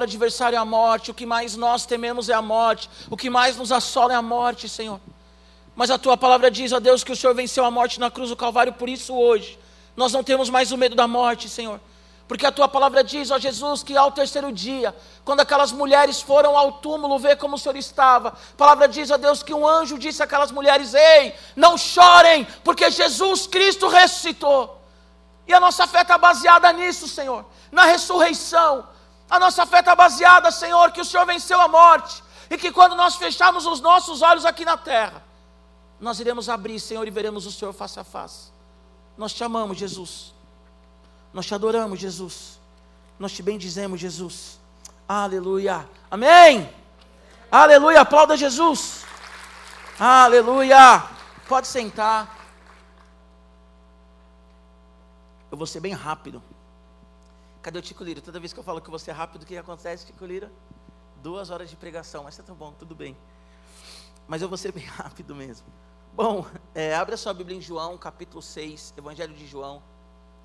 adversário é a morte, o que mais nós tememos é a morte, o que mais nos assola é a morte, Senhor. Mas a tua palavra diz, ó Deus, que o Senhor venceu a morte na cruz do Calvário, por isso hoje nós não temos mais o medo da morte, Senhor. Porque a tua palavra diz, ó Jesus, que ao terceiro dia, quando aquelas mulheres foram ao túmulo ver como o Senhor estava, a palavra diz, ó Deus, que um anjo disse àquelas mulheres: Ei, não chorem, porque Jesus Cristo ressuscitou. E a nossa fé está baseada nisso, Senhor, na ressurreição a nossa fé está baseada, Senhor, que o Senhor venceu a morte. E que quando nós fecharmos os nossos olhos aqui na terra, nós iremos abrir, Senhor, e veremos o Senhor face a face. Nós te amamos, Jesus. Nós te adoramos, Jesus. Nós te bendizemos, Jesus. Aleluia. Amém. Aleluia. Aplauda Jesus. Aleluia. Pode sentar. Eu vou ser bem rápido. Cadê o Tico Lira? Toda vez que eu falo que você é rápido, o que acontece, Tico Lira? Duas horas de pregação, mas tá bom, tudo bem. Mas eu vou ser bem rápido mesmo. Bom, é, abre a sua Bíblia em João, capítulo 6, Evangelho de João,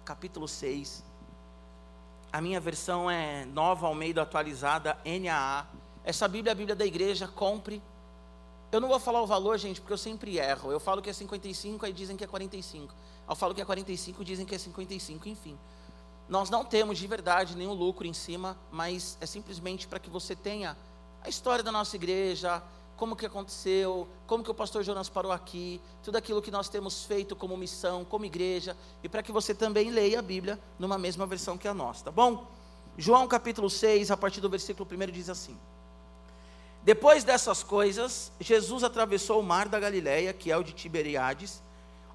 capítulo 6. A minha versão é nova ao meio da atualizada, NAA. Essa Bíblia é a Bíblia da igreja, compre. Eu não vou falar o valor, gente, porque eu sempre erro. Eu falo que é 55, aí dizem que é 45. Eu falo que é 45, dizem que é 55, enfim. Nós não temos de verdade nenhum lucro em cima, mas é simplesmente para que você tenha a história da nossa igreja, como que aconteceu, como que o pastor Jonas parou aqui, tudo aquilo que nós temos feito como missão, como igreja, e para que você também leia a Bíblia numa mesma versão que a nossa, tá bom? João capítulo 6, a partir do versículo 1 diz assim: Depois dessas coisas, Jesus atravessou o mar da Galileia, que é o de Tiberiades.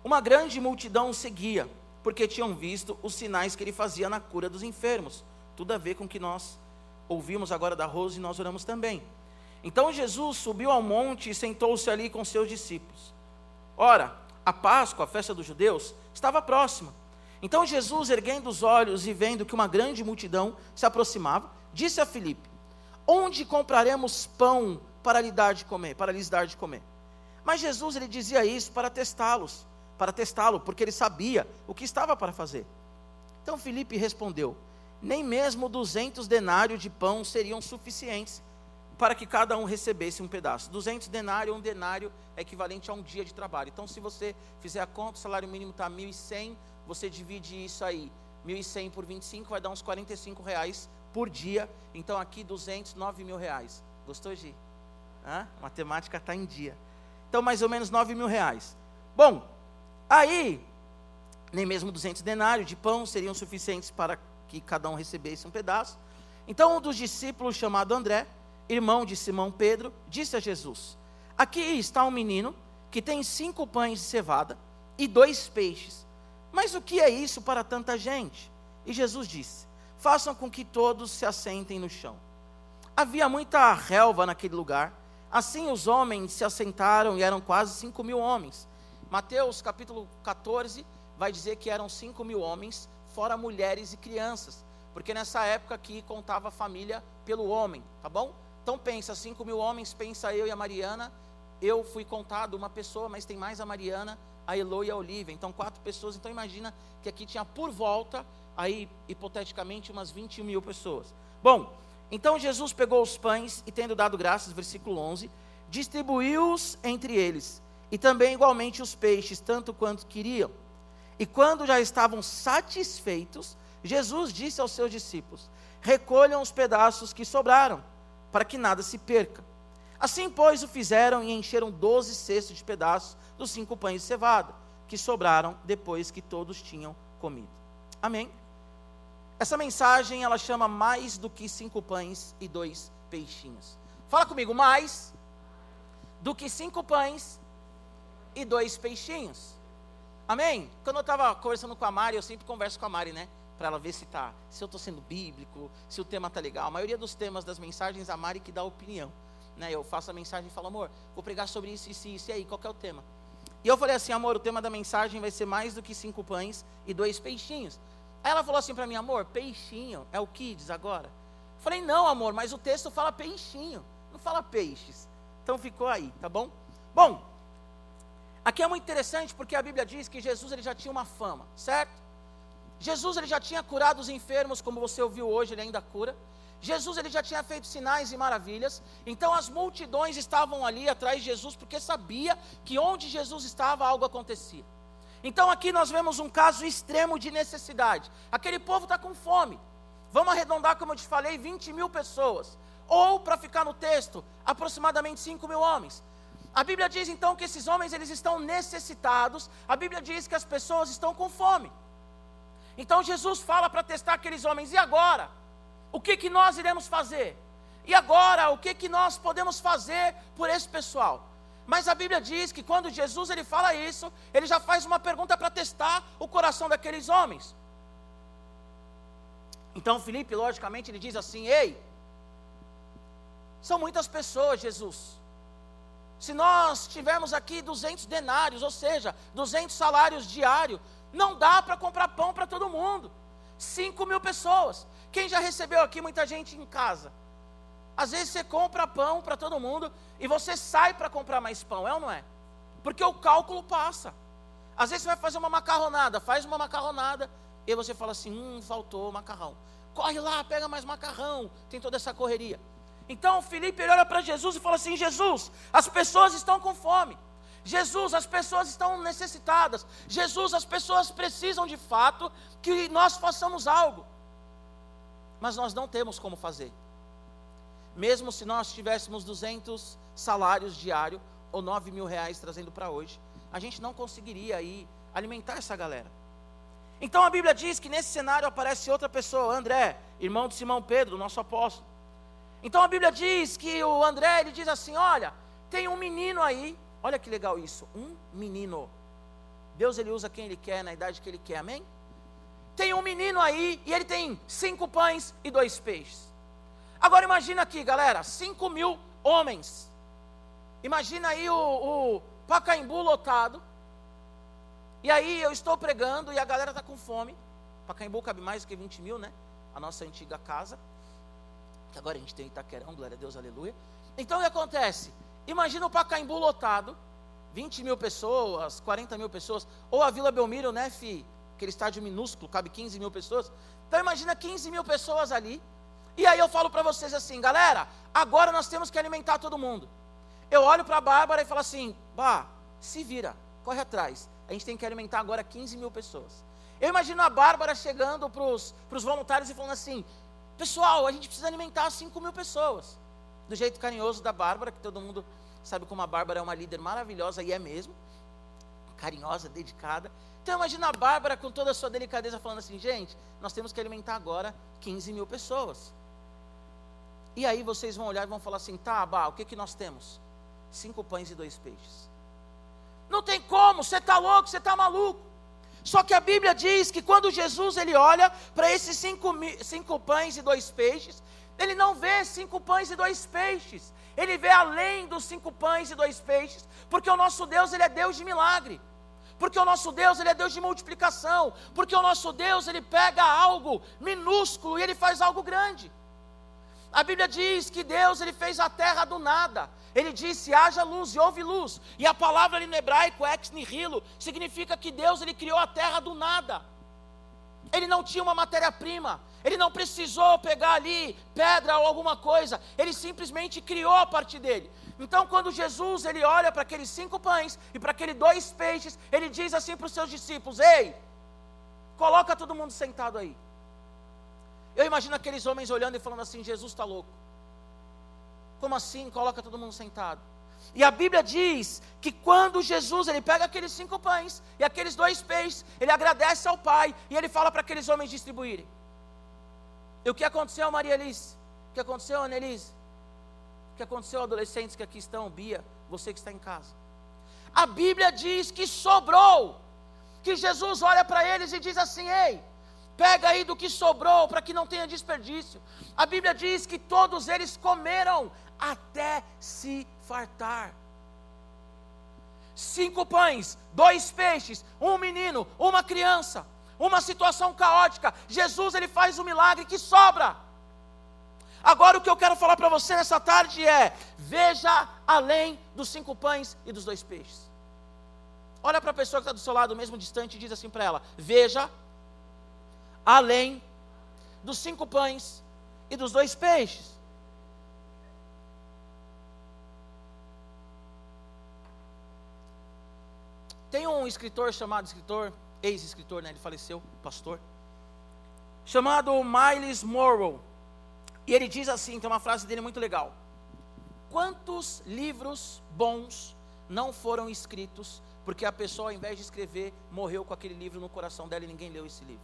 Uma grande multidão o seguia porque tinham visto os sinais que ele fazia na cura dos enfermos. Tudo a ver com o que nós ouvimos agora da Rose e nós oramos também. Então Jesus subiu ao monte e sentou-se ali com seus discípulos. Ora, a Páscoa, a festa dos judeus, estava próxima. Então Jesus, erguendo os olhos e vendo que uma grande multidão se aproximava, disse a Filipe: Onde compraremos pão para lhe dar de comer, para lhes dar de comer? Mas Jesus ele dizia isso para testá-los para testá-lo, porque ele sabia o que estava para fazer. Então Filipe respondeu: Nem mesmo duzentos denários de pão seriam suficientes para que cada um recebesse um pedaço. 200 denários, um denário é equivalente a um dia de trabalho. Então, se você fizer a conta, o salário mínimo está 1.100, você divide isso aí, 1.100 por 25, vai dar uns 45 reais por dia. Então, aqui 200, 9 mil reais. Gostou, Gi? Hã? Matemática está em dia. Então, mais ou menos 9 mil reais. Bom, Aí, nem mesmo 200 denários de pão seriam suficientes para que cada um recebesse um pedaço. Então, um dos discípulos, chamado André, irmão de Simão Pedro, disse a Jesus: Aqui está um menino que tem cinco pães de cevada e dois peixes. Mas o que é isso para tanta gente? E Jesus disse: Façam com que todos se assentem no chão. Havia muita relva naquele lugar. Assim os homens se assentaram e eram quase cinco mil homens. Mateus capítulo 14 vai dizer que eram 5 mil homens, fora mulheres e crianças, porque nessa época aqui contava a família pelo homem, tá bom? Então pensa, 5 mil homens, pensa eu e a Mariana, eu fui contado uma pessoa, mas tem mais a Mariana, a Elo e a Olivia, então quatro pessoas, então imagina que aqui tinha por volta, aí hipoteticamente umas 20 mil pessoas. Bom, então Jesus pegou os pães e tendo dado graças, versículo 11, distribuiu-os entre eles, e também igualmente os peixes, tanto quanto queriam. E quando já estavam satisfeitos, Jesus disse aos seus discípulos: Recolham os pedaços que sobraram, para que nada se perca. Assim, pois, o fizeram e encheram doze cestos de pedaços dos cinco pães de cevada, que sobraram depois que todos tinham comido. Amém? Essa mensagem ela chama mais do que cinco pães e dois peixinhos. Fala comigo, mais do que cinco pães e dois peixinhos. Amém? Quando eu estava conversando com a Mari, eu sempre converso com a Mari, né? Para ela ver se tá, se eu estou sendo bíblico, se o tema tá legal. A maioria dos temas das mensagens, a Mari que dá opinião. Né? Eu faço a mensagem e falo, amor, vou pregar sobre isso, isso, isso, e aí, qual é o tema? E eu falei assim, amor, o tema da mensagem vai ser mais do que cinco pães e dois peixinhos. Aí ela falou assim para mim, amor, peixinho é o kids agora? Eu falei, não, amor, mas o texto fala peixinho, não fala peixes. Então ficou aí, tá bom? Bom, Aqui é muito interessante porque a Bíblia diz que Jesus ele já tinha uma fama, certo? Jesus ele já tinha curado os enfermos, como você ouviu hoje, ele ainda cura. Jesus ele já tinha feito sinais e maravilhas, então as multidões estavam ali atrás de Jesus porque sabia que onde Jesus estava algo acontecia. Então aqui nós vemos um caso extremo de necessidade. Aquele povo está com fome. Vamos arredondar, como eu te falei, 20 mil pessoas. Ou, para ficar no texto, aproximadamente 5 mil homens. A Bíblia diz então que esses homens eles estão necessitados. A Bíblia diz que as pessoas estão com fome. Então Jesus fala para testar aqueles homens. E agora? O que, que nós iremos fazer? E agora, o que, que nós podemos fazer por esse pessoal? Mas a Bíblia diz que quando Jesus ele fala isso, ele já faz uma pergunta para testar o coração daqueles homens. Então Felipe, logicamente, ele diz assim: Ei, são muitas pessoas, Jesus. Se nós tivermos aqui 200 denários, ou seja, 200 salários diários, não dá para comprar pão para todo mundo. 5 mil pessoas. Quem já recebeu aqui muita gente em casa? Às vezes você compra pão para todo mundo e você sai para comprar mais pão, é ou não é? Porque o cálculo passa. Às vezes você vai fazer uma macarronada, faz uma macarronada e você fala assim: hum, faltou macarrão. Corre lá, pega mais macarrão. Tem toda essa correria. Então Felipe olha para Jesus e fala assim: Jesus, as pessoas estão com fome. Jesus, as pessoas estão necessitadas. Jesus, as pessoas precisam de fato que nós façamos algo. Mas nós não temos como fazer. Mesmo se nós tivéssemos 200 salários diários ou 9 mil reais trazendo para hoje, a gente não conseguiria aí alimentar essa galera. Então a Bíblia diz que nesse cenário aparece outra pessoa, André, irmão de Simão Pedro, nosso apóstolo. Então a Bíblia diz que o André, ele diz assim: Olha, tem um menino aí Olha que legal isso, um menino. Deus ele usa quem ele quer na idade que ele quer, amém? Tem um menino aí e ele tem cinco pães e dois peixes. Agora imagina aqui, galera, cinco mil homens. Imagina aí o, o Pacaembu lotado. E aí eu estou pregando e a galera está com fome. Pacaembu cabe mais do que 20 mil, né? A nossa antiga casa. Agora a gente tem Itaquerão, glória a Deus, aleluia. Então o que acontece? Imagina o Pacaembu lotado, 20 mil pessoas, 40 mil pessoas, ou a Vila Belmiro, né, fi? Aquele estádio minúsculo, cabe 15 mil pessoas. Então imagina 15 mil pessoas ali. E aí eu falo para vocês assim, galera, agora nós temos que alimentar todo mundo. Eu olho para a Bárbara e falo assim, Bah, se vira, corre atrás. A gente tem que alimentar agora 15 mil pessoas. Eu imagino a Bárbara chegando para os voluntários e falando assim, pessoal, a gente precisa alimentar 5 mil pessoas. Do jeito carinhoso da Bárbara, que todo mundo Sabe como a Bárbara é uma líder maravilhosa e é mesmo? Carinhosa, dedicada. Então imagina a Bárbara com toda a sua delicadeza falando assim, gente, nós temos que alimentar agora 15 mil pessoas. E aí vocês vão olhar e vão falar assim, tá, Bá, o que, que nós temos? Cinco pães e dois peixes. Não tem como, você está louco, você está maluco. Só que a Bíblia diz que quando Jesus ele olha para esses cinco, cinco pães e dois peixes, ele não vê cinco pães e dois peixes, ele vê além dos cinco pães e dois peixes, porque o nosso Deus, ele é Deus de milagre. Porque o nosso Deus, ele é Deus de multiplicação, porque o nosso Deus, ele pega algo minúsculo e ele faz algo grande. A Bíblia diz que Deus, ele fez a terra do nada. Ele disse: haja luz e houve luz. E a palavra ali no hebraico, ex nihilo, significa que Deus, ele criou a terra do nada. Ele não tinha uma matéria-prima, ele não precisou pegar ali pedra ou alguma coisa, ele simplesmente criou a partir dele. Então, quando Jesus ele olha para aqueles cinco pães e para aqueles dois peixes, ele diz assim para os seus discípulos: Ei, coloca todo mundo sentado aí. Eu imagino aqueles homens olhando e falando assim: Jesus está louco. Como assim? Coloca todo mundo sentado. E a Bíblia diz que quando Jesus ele pega aqueles cinco pães e aqueles dois peixes, ele agradece ao Pai e ele fala para aqueles homens distribuírem. E o que aconteceu, Maria Alice? O que aconteceu, Annelise? O que aconteceu, adolescentes que aqui estão, Bia, você que está em casa? A Bíblia diz que sobrou, que Jesus olha para eles e diz assim: Ei, pega aí do que sobrou, para que não tenha desperdício. A Bíblia diz que todos eles comeram até se fartar. Cinco pães, dois peixes, um menino, uma criança, uma situação caótica. Jesus ele faz um milagre que sobra. Agora o que eu quero falar para você nessa tarde é: veja além dos cinco pães e dos dois peixes. Olha para a pessoa que está do seu lado, mesmo distante, e diz assim para ela: veja além dos cinco pães e dos dois peixes. Tem um escritor chamado escritor, ex-escritor, né? Ele faleceu, pastor, chamado Miles Morrow. E ele diz assim, tem uma frase dele muito legal. Quantos livros bons não foram escritos porque a pessoa, ao invés de escrever, morreu com aquele livro no coração dela e ninguém leu esse livro?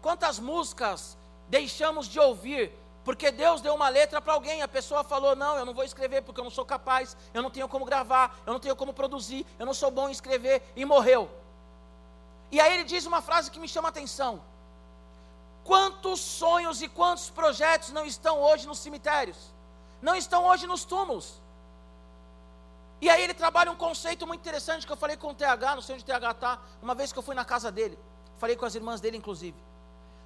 Quantas músicas deixamos de ouvir porque Deus deu uma letra para alguém, a pessoa falou: Não, eu não vou escrever porque eu não sou capaz, eu não tenho como gravar, eu não tenho como produzir, eu não sou bom em escrever, e morreu. E aí ele diz uma frase que me chama a atenção: Quantos sonhos e quantos projetos não estão hoje nos cemitérios, não estão hoje nos túmulos. E aí ele trabalha um conceito muito interessante que eu falei com o TH, não sei onde o TH está, uma vez que eu fui na casa dele, falei com as irmãs dele, inclusive.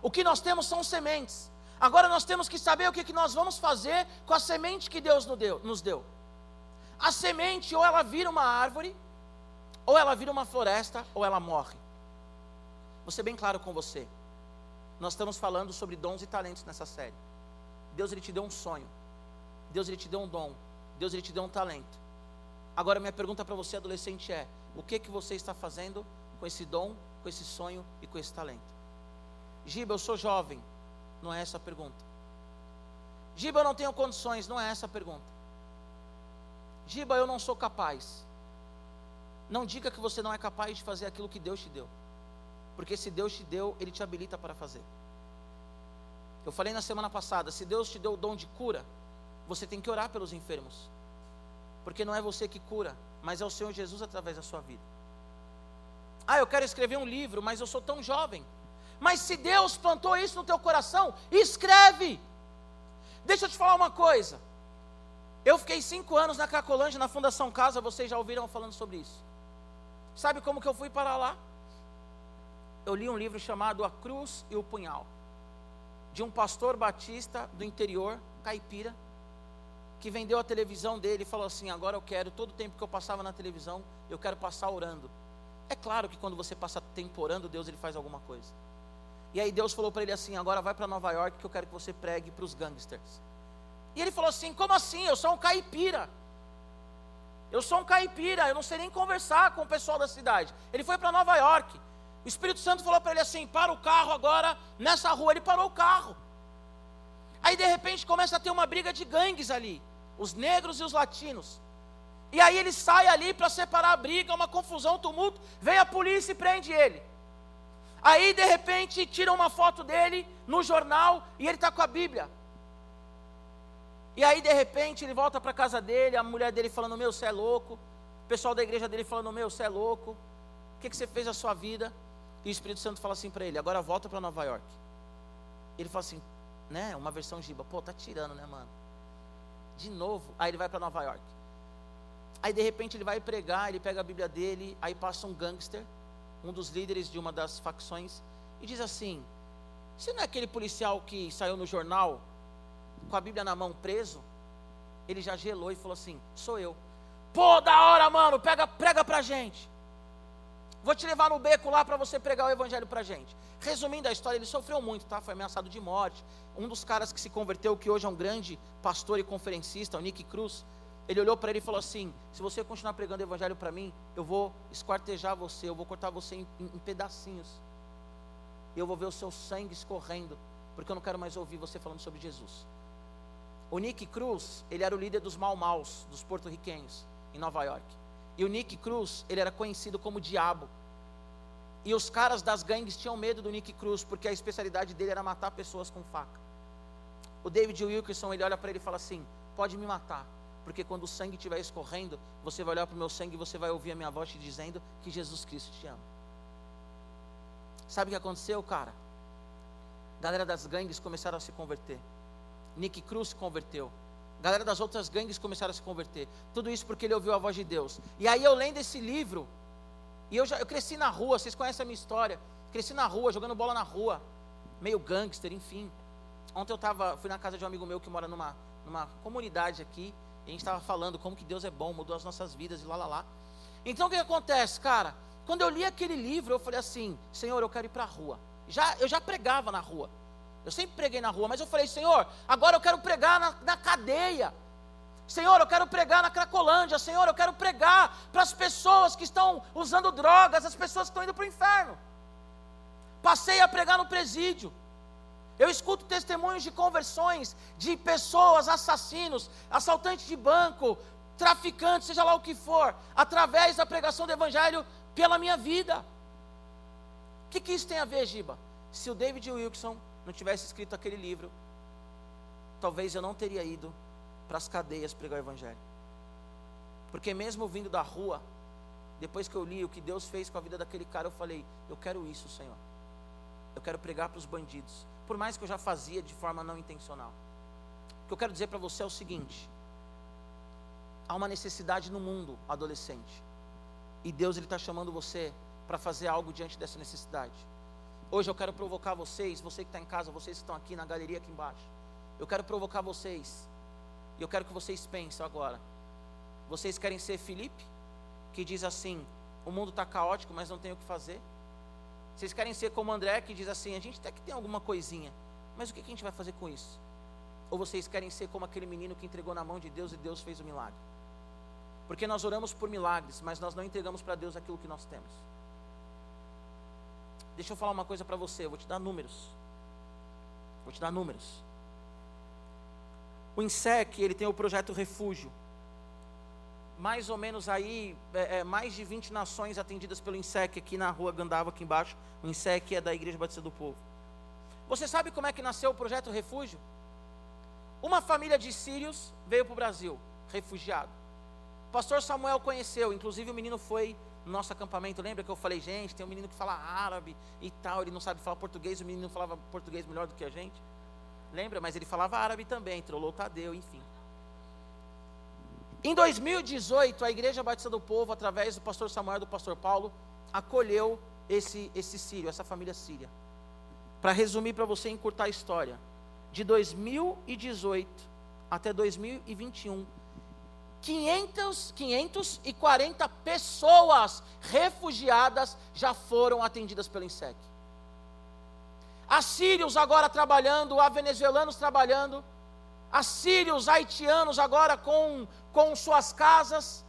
O que nós temos são sementes. Agora nós temos que saber o que, que nós vamos fazer com a semente que Deus nos deu. A semente, ou ela vira uma árvore, ou ela vira uma floresta, ou ela morre. Vou ser bem claro com você. Nós estamos falando sobre dons e talentos nessa série. Deus ele te deu um sonho. Deus ele te deu um dom. Deus ele te deu um talento. Agora minha pergunta para você adolescente é: o que que você está fazendo com esse dom, com esse sonho e com esse talento? Giba, eu sou jovem. Não é essa a pergunta. Giba, eu não tenho condições. Não é essa a pergunta. Giba, eu não sou capaz. Não diga que você não é capaz de fazer aquilo que Deus te deu. Porque se Deus te deu, Ele te habilita para fazer. Eu falei na semana passada: se Deus te deu o dom de cura, você tem que orar pelos enfermos. Porque não é você que cura, mas é o Senhor Jesus através da sua vida. Ah, eu quero escrever um livro, mas eu sou tão jovem. Mas se Deus plantou isso no teu coração, escreve. Deixa eu te falar uma coisa. Eu fiquei cinco anos na Cracolândia, na Fundação Casa, vocês já ouviram falando sobre isso. Sabe como que eu fui para lá? Eu li um livro chamado A Cruz e o Punhal, de um pastor batista do interior, caipira, que vendeu a televisão dele e falou assim: agora eu quero, todo o tempo que eu passava na televisão, eu quero passar orando. É claro que quando você passa tempo orando, Deus ele faz alguma coisa. E aí Deus falou para ele assim: agora vai para Nova York que eu quero que você pregue para os gangsters. E ele falou assim: como assim? Eu sou um caipira. Eu sou um caipira, eu não sei nem conversar com o pessoal da cidade. Ele foi para Nova York. O Espírito Santo falou para ele assim: para o carro agora nessa rua. Ele parou o carro. Aí de repente começa a ter uma briga de gangues ali, os negros e os latinos. E aí ele sai ali para separar a briga, uma confusão, um tumulto. Vem a polícia e prende ele. Aí de repente tiram uma foto dele no jornal e ele está com a Bíblia. E aí de repente ele volta para casa dele, a mulher dele falando: Meu, você é louco. O pessoal da igreja dele falando: Meu, você é louco. O que, que você fez na sua vida? E o Espírito Santo fala assim para ele: Agora volta para Nova York. Ele fala assim: Né? Uma versão giba. Pô, tá tirando, né, mano? De novo. Aí ele vai para Nova York. Aí de repente ele vai pregar, ele pega a Bíblia dele, aí passa um gangster um dos líderes de uma das facções, e diz assim: Você não é aquele policial que saiu no jornal com a Bíblia na mão preso? Ele já gelou e falou assim: Sou eu. Pô, da hora, mano, pega, prega pra gente. Vou te levar no beco lá para você pregar o evangelho pra gente. Resumindo a história, ele sofreu muito, tá? Foi ameaçado de morte. Um dos caras que se converteu, que hoje é um grande pastor e conferencista, o Nick Cruz, ele olhou para ele e falou assim: Se você continuar pregando o evangelho para mim, eu vou esquartejar você, eu vou cortar você em, em, em pedacinhos. E eu vou ver o seu sangue escorrendo, porque eu não quero mais ouvir você falando sobre Jesus. O Nick Cruz, ele era o líder dos mal maus, dos porto-riquenhos, em Nova York. E o Nick Cruz, ele era conhecido como diabo. E os caras das gangues tinham medo do Nick Cruz, porque a especialidade dele era matar pessoas com faca. O David Wilkerson, ele olha para ele e fala assim: Pode me matar, porque quando o sangue estiver escorrendo, você vai olhar para o meu sangue e você vai ouvir a minha voz te dizendo que Jesus Cristo te ama. Sabe o que aconteceu, cara? Galera das gangues começaram a se converter. Nick Cruz se converteu. Galera das outras gangues começaram a se converter. Tudo isso porque ele ouviu a voz de Deus. E aí eu lendo esse livro, e eu já eu cresci na rua, vocês conhecem a minha história. Cresci na rua, jogando bola na rua, meio gangster, enfim. Ontem eu tava, fui na casa de um amigo meu que mora numa, numa comunidade aqui, a gente estava falando como que Deus é bom, mudou as nossas vidas e lá, lá, lá. Então o que acontece, cara? Quando eu li aquele livro, eu falei assim: Senhor, eu quero ir para a rua. Já, eu já pregava na rua. Eu sempre preguei na rua, mas eu falei, Senhor, agora eu quero pregar na, na cadeia. Senhor, eu quero pregar na Cracolândia. Senhor, eu quero pregar para as pessoas que estão usando drogas, as pessoas que estão indo para o inferno. Passei a pregar no presídio. Eu escuto testemunhos de conversões de pessoas, assassinos, assaltantes de banco, traficantes, seja lá o que for, através da pregação do Evangelho pela minha vida. O que, que isso tem a ver, Giba? Se o David Wilson não tivesse escrito aquele livro, talvez eu não teria ido para as cadeias pregar o Evangelho. Porque mesmo vindo da rua, depois que eu li o que Deus fez com a vida daquele cara, eu falei: Eu quero isso, Senhor. Eu quero pregar para os bandidos por mais que eu já fazia de forma não intencional. O que eu quero dizer para você é o seguinte: há uma necessidade no mundo adolescente, e Deus ele está chamando você para fazer algo diante dessa necessidade. Hoje eu quero provocar vocês, você que está em casa, vocês que estão aqui na galeria aqui embaixo. Eu quero provocar vocês, e eu quero que vocês pensem agora. Vocês querem ser Felipe, que diz assim: o mundo está caótico, mas não tem o que fazer? Vocês querem ser como André, que diz assim: a gente até que tem alguma coisinha, mas o que a gente vai fazer com isso? Ou vocês querem ser como aquele menino que entregou na mão de Deus e Deus fez o milagre? Porque nós oramos por milagres, mas nós não entregamos para Deus aquilo que nós temos. Deixa eu falar uma coisa para você, eu vou te dar números. Vou te dar números. O INSEC, ele tem o projeto Refúgio mais ou menos aí, é, é, mais de 20 nações atendidas pelo INSEC aqui na rua Gandava, aqui embaixo. O INSEC é da Igreja Batista do Povo. Você sabe como é que nasceu o projeto Refúgio? Uma família de sírios veio para o Brasil, refugiado. O pastor Samuel conheceu, inclusive o menino foi no nosso acampamento. Lembra que eu falei, gente, tem um menino que fala árabe e tal, ele não sabe falar português, o menino falava português melhor do que a gente. Lembra? Mas ele falava árabe também, trollou Tadeu, enfim. Em 2018, a Igreja Batista do Povo, através do pastor Samuel e do pastor Paulo, acolheu esse, esse sírio, essa família síria. Para resumir para você encurtar a história, de 2018 até 2021, 500, 540 pessoas refugiadas já foram atendidas pelo INSEC. Assírios agora trabalhando, há venezuelanos trabalhando, assírios, haitianos agora com, com suas casas,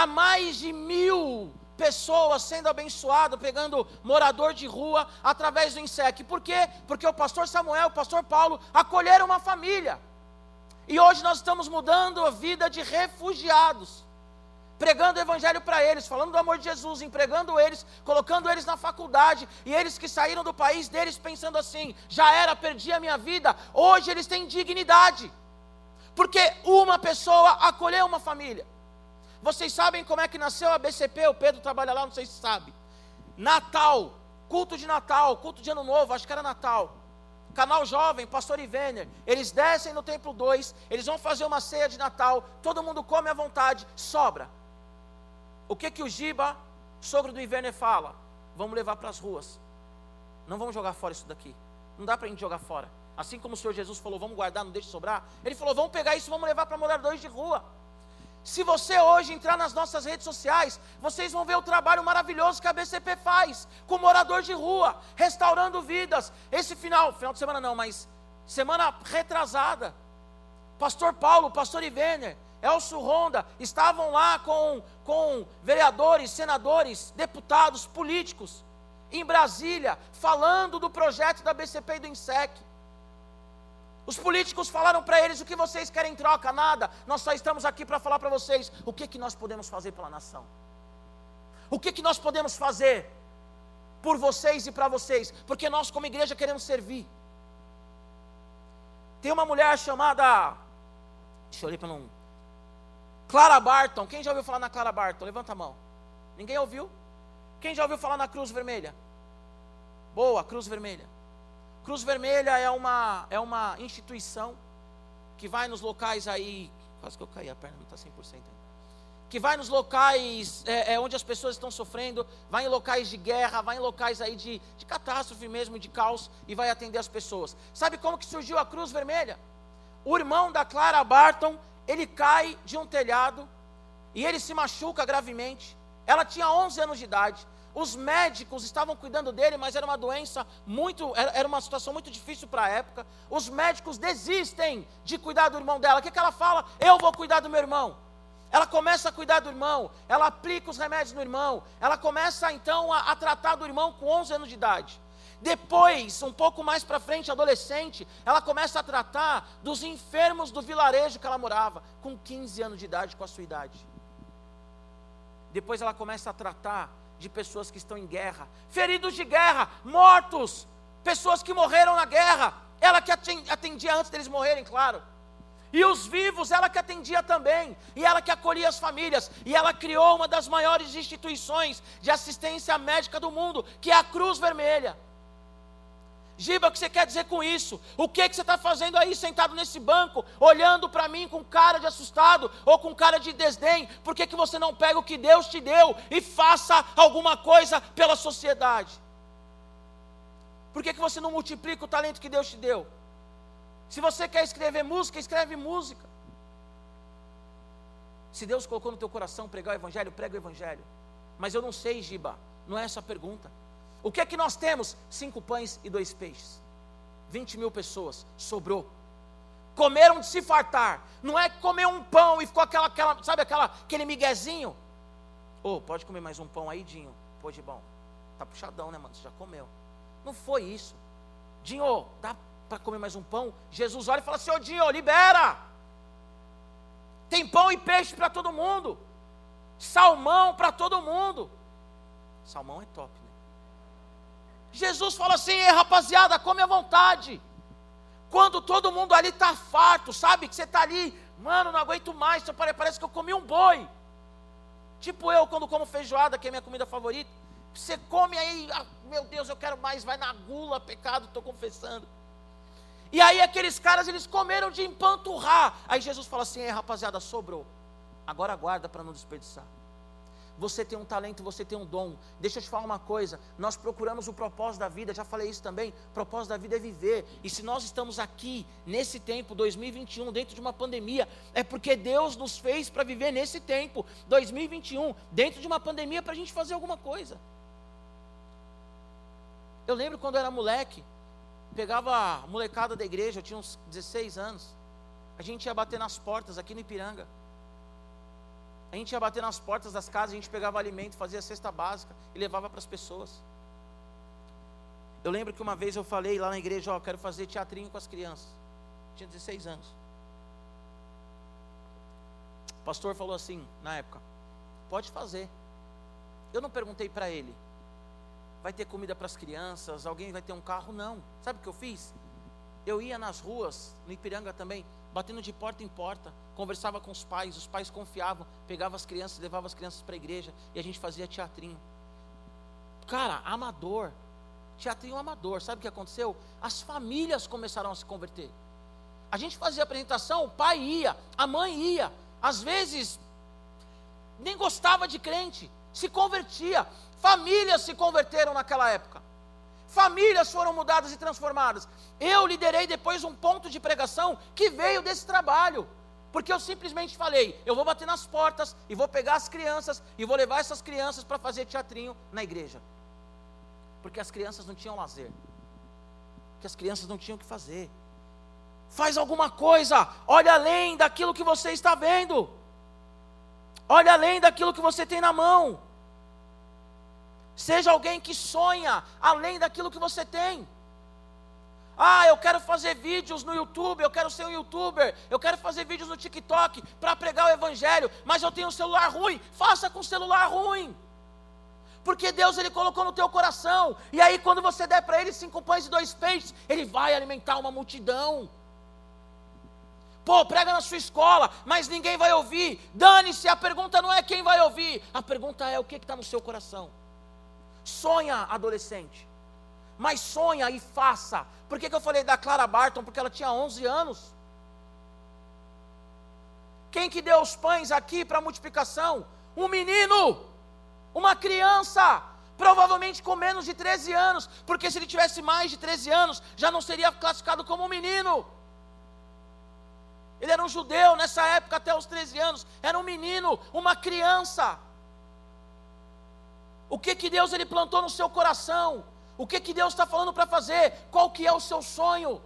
há mais de mil pessoas sendo abençoadas, pegando morador de rua através do INSEC. Por quê? Porque o pastor Samuel, o pastor Paulo acolheram uma família. E hoje nós estamos mudando a vida de refugiados pregando o evangelho para eles, falando do amor de Jesus, empregando eles, colocando eles na faculdade, e eles que saíram do país deles pensando assim: já era, perdi a minha vida, hoje eles têm dignidade, porque uma pessoa acolheu uma família. Vocês sabem como é que nasceu a BCP? O Pedro trabalha lá, não sei se sabe. Natal, culto de Natal, culto de Ano Novo, acho que era Natal. Canal Jovem, Pastor Ivener, eles descem no templo 2, eles vão fazer uma ceia de Natal, todo mundo come à vontade, sobra. O que que o Giba, sogro do Iverner, fala? Vamos levar para as ruas. Não vamos jogar fora isso daqui. Não dá para a gente jogar fora. Assim como o Senhor Jesus falou, vamos guardar, não deixe sobrar. Ele falou, vamos pegar isso, vamos levar para moradores de rua. Se você hoje entrar nas nossas redes sociais, vocês vão ver o trabalho maravilhoso que a BCP faz com morador de rua, restaurando vidas. Esse final, final de semana não, mas semana retrasada, Pastor Paulo, Pastor Ivener, Elcio Ronda, estavam lá com, com vereadores, senadores, deputados, políticos, em Brasília, falando do projeto da BCP e do INSEC. Os políticos falaram para eles o que vocês querem em troca, nada. Nós só estamos aqui para falar para vocês o que, que nós podemos fazer pela nação. O que, que nós podemos fazer por vocês e para vocês, porque nós, como igreja, queremos servir. Tem uma mulher chamada. Deixa eu olhar para não Clara Barton, quem já ouviu falar na Clara Barton? Levanta a mão. Ninguém ouviu? Quem já ouviu falar na Cruz Vermelha? Boa, Cruz Vermelha. Cruz Vermelha é uma, é uma instituição que vai nos locais aí. Quase que eu caí, a perna não está 100% ainda. Que vai nos locais é, é, onde as pessoas estão sofrendo, vai em locais de guerra, vai em locais aí de, de catástrofe mesmo, de caos, e vai atender as pessoas. Sabe como que surgiu a Cruz Vermelha? O irmão da Clara Barton ele cai de um telhado e ele se machuca gravemente. Ela tinha 11 anos de idade. Os médicos estavam cuidando dele, mas era uma doença muito, era uma situação muito difícil para a época. Os médicos desistem de cuidar do irmão dela. O que, que ela fala? Eu vou cuidar do meu irmão. Ela começa a cuidar do irmão, ela aplica os remédios no irmão, ela começa então a, a tratar do irmão com 11 anos de idade. Depois, um pouco mais para frente, adolescente, ela começa a tratar dos enfermos do vilarejo que ela morava, com 15 anos de idade, com a sua idade. Depois ela começa a tratar de pessoas que estão em guerra, feridos de guerra, mortos, pessoas que morreram na guerra. Ela que atendia antes deles morrerem, claro. E os vivos, ela que atendia também, e ela que acolhia as famílias, e ela criou uma das maiores instituições de assistência médica do mundo, que é a Cruz Vermelha. Giba, o que você quer dizer com isso? O que, que você está fazendo aí sentado nesse banco, olhando para mim com cara de assustado ou com cara de desdém? Por que, que você não pega o que Deus te deu e faça alguma coisa pela sociedade? Por que, que você não multiplica o talento que Deus te deu? Se você quer escrever música, escreve música. Se Deus colocou no teu coração pregar o Evangelho, prega o Evangelho. Mas eu não sei, Giba, não é essa a pergunta. O que é que nós temos? Cinco pães e dois peixes. 20 mil pessoas, sobrou. Comeram de se fartar. Não é comer um pão e ficou aquela, aquela sabe aquela, aquele miguezinho? Ô, oh, pode comer mais um pão aí, Dinho. Pô, de bom. Tá puxadão, né, mano? Você já comeu. Não foi isso. Dinho, dá para comer mais um pão, Jesus olha e fala: Senhor Dinho, libera. Tem pão e peixe para todo mundo, salmão para todo mundo. Salmão é top? Jesus fala assim: Ei, rapaziada, come à vontade. Quando todo mundo ali está farto, sabe que você está ali, mano, não aguento mais, parece que eu comi um boi. Tipo eu, quando como feijoada, que é minha comida favorita. Você come aí, ah, meu Deus, eu quero mais, vai na gula, pecado, estou confessando. E aí aqueles caras, eles comeram de empanturrar. Aí Jesus fala assim: é, rapaziada, sobrou. Agora aguarda para não desperdiçar. Você tem um talento, você tem um dom. Deixa eu te falar uma coisa: nós procuramos o propósito da vida, já falei isso também. O propósito da vida é viver. E se nós estamos aqui, nesse tempo, 2021, dentro de uma pandemia, é porque Deus nos fez para viver nesse tempo, 2021, dentro de uma pandemia, para a gente fazer alguma coisa. Eu lembro quando eu era moleque, pegava a molecada da igreja, eu tinha uns 16 anos. A gente ia bater nas portas aqui no Ipiranga. A gente ia bater nas portas das casas, a gente pegava alimento, fazia cesta básica e levava para as pessoas. Eu lembro que uma vez eu falei lá na igreja, ó, quero fazer teatrinho com as crianças. Tinha 16 anos. O pastor falou assim, na época, pode fazer. Eu não perguntei para ele, vai ter comida para as crianças, alguém vai ter um carro, não. Sabe o que eu fiz? Eu ia nas ruas, no Ipiranga também, batendo de porta em porta, conversava com os pais, os pais confiavam, pegava as crianças, levava as crianças para a igreja e a gente fazia teatrinho. Cara, amador, teatrinho amador, sabe o que aconteceu? As famílias começaram a se converter. A gente fazia apresentação, o pai ia, a mãe ia, às vezes nem gostava de crente, se convertia. Famílias se converteram naquela época. Famílias foram mudadas e transformadas. Eu liderei depois um ponto de pregação que veio desse trabalho. Porque eu simplesmente falei: eu vou bater nas portas e vou pegar as crianças e vou levar essas crianças para fazer teatrinho na igreja. Porque as crianças não tinham lazer. Porque as crianças não tinham o que fazer. Faz alguma coisa, olha além daquilo que você está vendo. Olha além daquilo que você tem na mão. Seja alguém que sonha além daquilo que você tem. Ah, eu quero fazer vídeos no YouTube, eu quero ser um youtuber, eu quero fazer vídeos no TikTok para pregar o evangelho, mas eu tenho um celular ruim. Faça com celular ruim. Porque Deus ele colocou no teu coração, e aí quando você der para ele cinco pães e dois peixes, ele vai alimentar uma multidão. Pô, prega na sua escola, mas ninguém vai ouvir. Dane-se, a pergunta não é quem vai ouvir, a pergunta é o que está no seu coração. Sonha, adolescente, mas sonha e faça. Por que, que eu falei da Clara Barton? Porque ela tinha 11 anos. Quem que deu os pães aqui para multiplicação? Um menino, uma criança, provavelmente com menos de 13 anos, porque se ele tivesse mais de 13 anos, já não seria classificado como um menino. Ele era um judeu nessa época, até os 13 anos. Era um menino, uma criança. O que que Deus ele plantou no seu coração? O que que Deus está falando para fazer? Qual que é o seu sonho?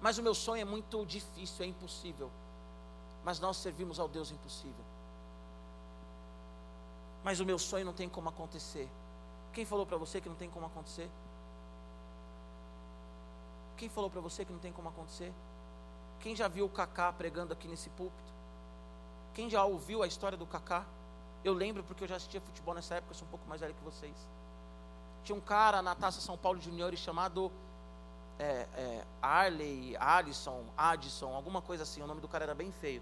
Mas o meu sonho é muito difícil, é impossível. Mas nós servimos ao Deus impossível. Mas o meu sonho não tem como acontecer. Quem falou para você que não tem como acontecer? Quem falou para você que não tem como acontecer? Quem já viu o Kaká pregando aqui nesse púlpito? Quem já ouviu a história do Kaká? Eu lembro porque eu já assistia futebol nessa época, eu sou um pouco mais velho que vocês. Tinha um cara na Taça São Paulo Juniores chamado é, é, Arley, Alisson, Addison, alguma coisa assim. O nome do cara era bem feio.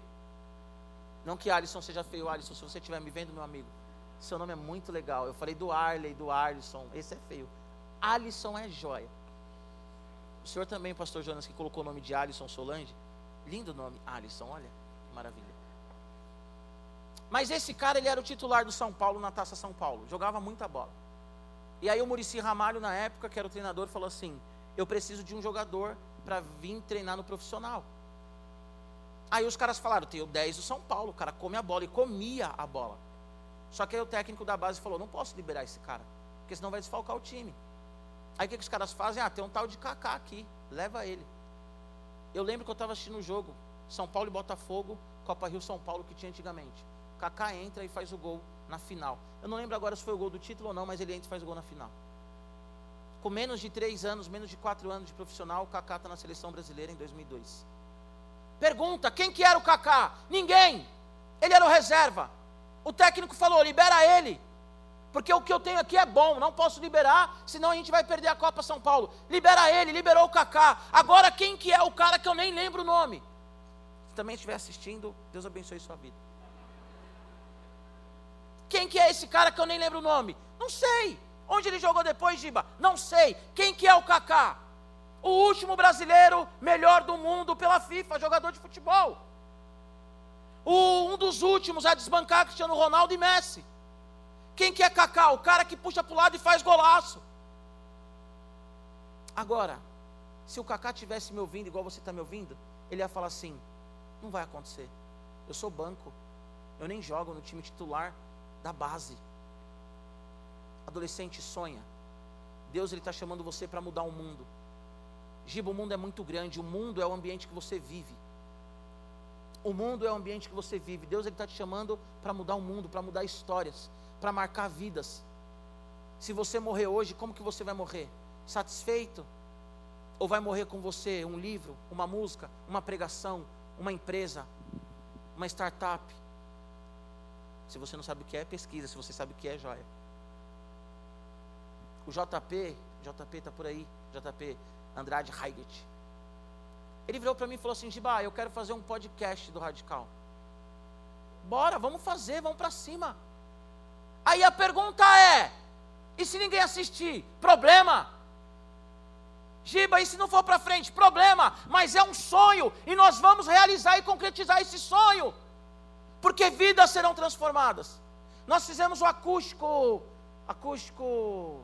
Não que Alisson seja feio, Alisson, se você estiver me vendo, meu amigo. Seu nome é muito legal. Eu falei do Arley, do Alisson. Esse é feio. Alisson é joia. O senhor também, pastor Jonas, que colocou o nome de Alisson Solange. Lindo nome, Alisson, olha, que maravilha. Mas esse cara, ele era o titular do São Paulo na Taça São Paulo. Jogava muita bola. E aí o Murici Ramalho, na época, que era o treinador, falou assim: Eu preciso de um jogador para vir treinar no profissional. Aí os caras falaram: Tem o 10 do São Paulo, o cara come a bola e comia a bola. Só que aí o técnico da base falou: Não posso liberar esse cara, porque senão vai desfalcar o time. Aí o que, que os caras fazem? Ah, tem um tal de Kaká aqui, leva ele. Eu lembro que eu estava assistindo o um jogo, São Paulo e Botafogo, Copa Rio São Paulo, que tinha antigamente. Kaká entra e faz o gol na final. Eu não lembro agora se foi o gol do título ou não, mas ele entra e faz o gol na final. Com menos de três anos, menos de quatro anos de profissional, o Kaká está na seleção brasileira em 2002. Pergunta: quem que era o Kaká? Ninguém. Ele era o reserva. O técnico falou: libera ele. Porque o que eu tenho aqui é bom, não posso liberar, senão a gente vai perder a Copa São Paulo. Libera ele, liberou o Kaká. Agora quem que é o cara que eu nem lembro o nome? Se também estiver assistindo, Deus abençoe sua vida. Quem que é esse cara que eu nem lembro o nome? Não sei. Onde ele jogou depois, Giba? Não sei. Quem que é o Kaká? O último brasileiro melhor do mundo pela FIFA, jogador de futebol. O, um dos últimos a desbancar Cristiano Ronaldo e Messi. Quem que é Kaká? O cara que puxa para o lado e faz golaço. Agora, se o Kaká tivesse me ouvindo igual você está me ouvindo, ele ia falar assim: não vai acontecer. Eu sou banco. Eu nem jogo no time titular da base. Adolescente sonha. Deus ele está chamando você para mudar o mundo. Giba, o mundo é muito grande. O mundo é o ambiente que você vive. O mundo é o ambiente que você vive. Deus está te chamando para mudar o mundo, para mudar histórias, para marcar vidas. Se você morrer hoje, como que você vai morrer? Satisfeito? Ou vai morrer com você um livro, uma música, uma pregação, uma empresa, uma startup, se você não sabe o que é, pesquisa. Se você sabe o que é, joia. O JP, JP está por aí, JP Andrade Heiget. Ele virou para mim e falou assim: Giba, eu quero fazer um podcast do Radical. Bora, vamos fazer, vamos para cima. Aí a pergunta é: e se ninguém assistir? Problema. Giba, e se não for para frente? Problema, mas é um sonho e nós vamos realizar e concretizar esse sonho porque vidas serão transformadas. Nós fizemos o acústico, acústico,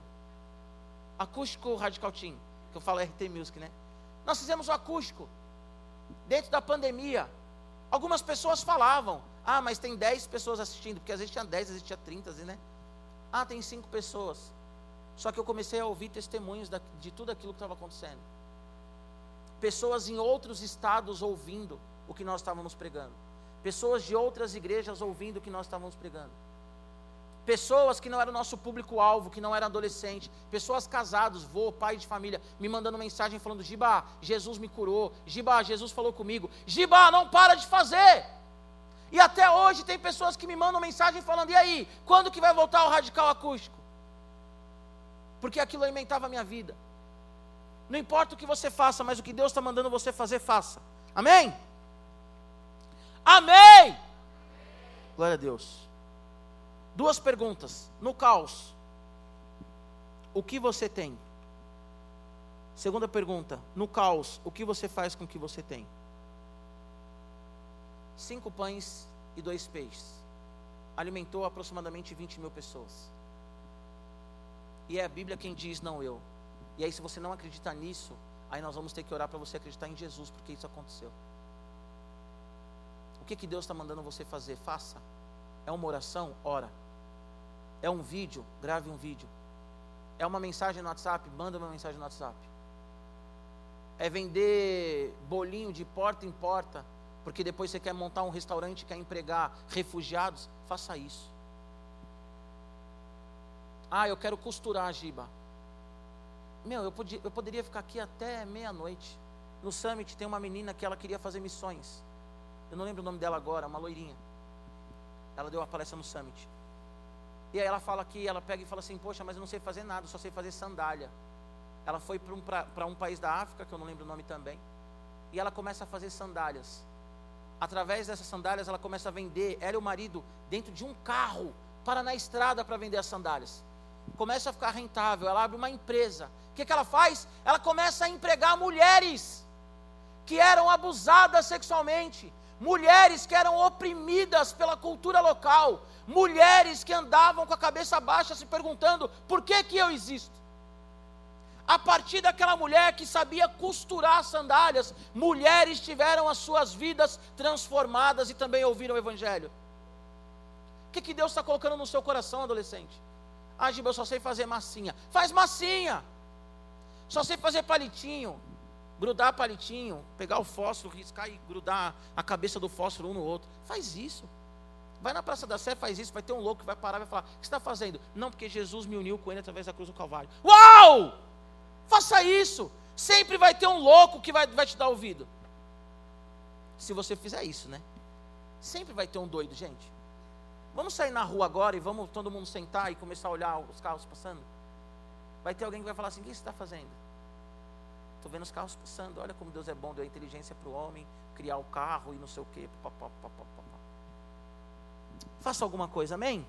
acústico Radical Team, que eu falo RT Music, né? Nós fizemos o acústico, dentro da pandemia. Algumas pessoas falavam, ah, mas tem 10 pessoas assistindo, porque às vezes tinha 10, às vezes tinha 30, né? Ah, tem 5 pessoas. Só que eu comecei a ouvir testemunhos de tudo aquilo que estava acontecendo. Pessoas em outros estados ouvindo o que nós estávamos pregando. Pessoas de outras igrejas ouvindo o que nós estávamos pregando. Pessoas que não eram nosso público-alvo, que não eram adolescentes. Pessoas casados, vô, pai de família, me mandando mensagem falando: Giba, Jesus me curou. Giba, Jesus falou comigo. Giba, não para de fazer. E até hoje tem pessoas que me mandam mensagem falando: e aí, quando que vai voltar o radical acústico? Porque aquilo alimentava a minha vida. Não importa o que você faça, mas o que Deus está mandando você fazer, faça. Amém? Amém! Glória a Deus. Duas perguntas. No caos, o que você tem? Segunda pergunta. No caos, o que você faz com o que você tem? Cinco pães e dois peixes. Alimentou aproximadamente 20 mil pessoas. E é a Bíblia quem diz, não eu. E aí, se você não acredita nisso, aí nós vamos ter que orar para você acreditar em Jesus, porque isso aconteceu. Que, que Deus está mandando você fazer? Faça. É uma oração? Ora. É um vídeo, grave um vídeo. É uma mensagem no WhatsApp, manda uma mensagem no WhatsApp. É vender bolinho de porta em porta, porque depois você quer montar um restaurante, quer empregar refugiados, faça isso. Ah, eu quero costurar, Giba. Meu, eu, podia, eu poderia ficar aqui até meia-noite. No Summit tem uma menina que ela queria fazer missões. Eu não lembro o nome dela agora, uma loirinha. Ela deu uma palestra no Summit. E aí ela fala que ela pega e fala assim: Poxa, mas eu não sei fazer nada, só sei fazer sandália. Ela foi para um, um país da África, que eu não lembro o nome também. E ela começa a fazer sandálias. Através dessas sandálias, ela começa a vender, ela e o marido, dentro de um carro, para na estrada para vender as sandálias. Começa a ficar rentável, ela abre uma empresa. O que, que ela faz? Ela começa a empregar mulheres que eram abusadas sexualmente, mulheres que eram oprimidas pela cultura local, mulheres que andavam com a cabeça baixa se perguntando: por que, que eu existo? A partir daquela mulher que sabia costurar sandálias, mulheres tiveram as suas vidas transformadas e também ouviram o Evangelho. O que, que Deus está colocando no seu coração, adolescente? Ah, Giba, eu só sei fazer massinha. Faz massinha. Só sei fazer palitinho grudar palitinho, pegar o fósforo, riscar e grudar a cabeça do fósforo um no outro. Faz isso. Vai na Praça da Sé, faz isso, vai ter um louco que vai parar e vai falar: O que você está fazendo? Não, porque Jesus me uniu com ele através da cruz do Calvário. Uau! Faça isso. Sempre vai ter um louco que vai, vai te dar ouvido. Se você fizer isso, né? Sempre vai ter um doido, gente. Vamos sair na rua agora e vamos todo mundo sentar e começar a olhar os carros passando? Vai ter alguém que vai falar assim: O que você está fazendo? Estou vendo os carros passando. Olha como Deus é bom, deu a inteligência para o homem, criar o carro e não sei o quê. Faça alguma coisa, amém?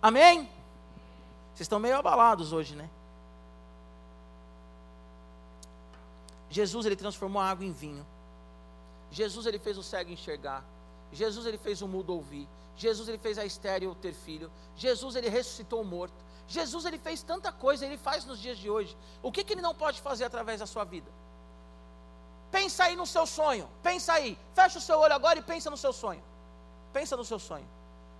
Amém? Vocês estão meio abalados hoje, né? Jesus ele transformou a água em vinho. Jesus ele fez o cego enxergar. Jesus ele fez o mudo ouvir. Jesus ele fez a estéreo ter filho. Jesus ele ressuscitou o morto. Jesus ele fez tanta coisa, ele faz nos dias de hoje. O que, que ele não pode fazer através da sua vida? Pensa aí no seu sonho. Pensa aí. Fecha o seu olho agora e pensa no seu sonho. Pensa no seu sonho.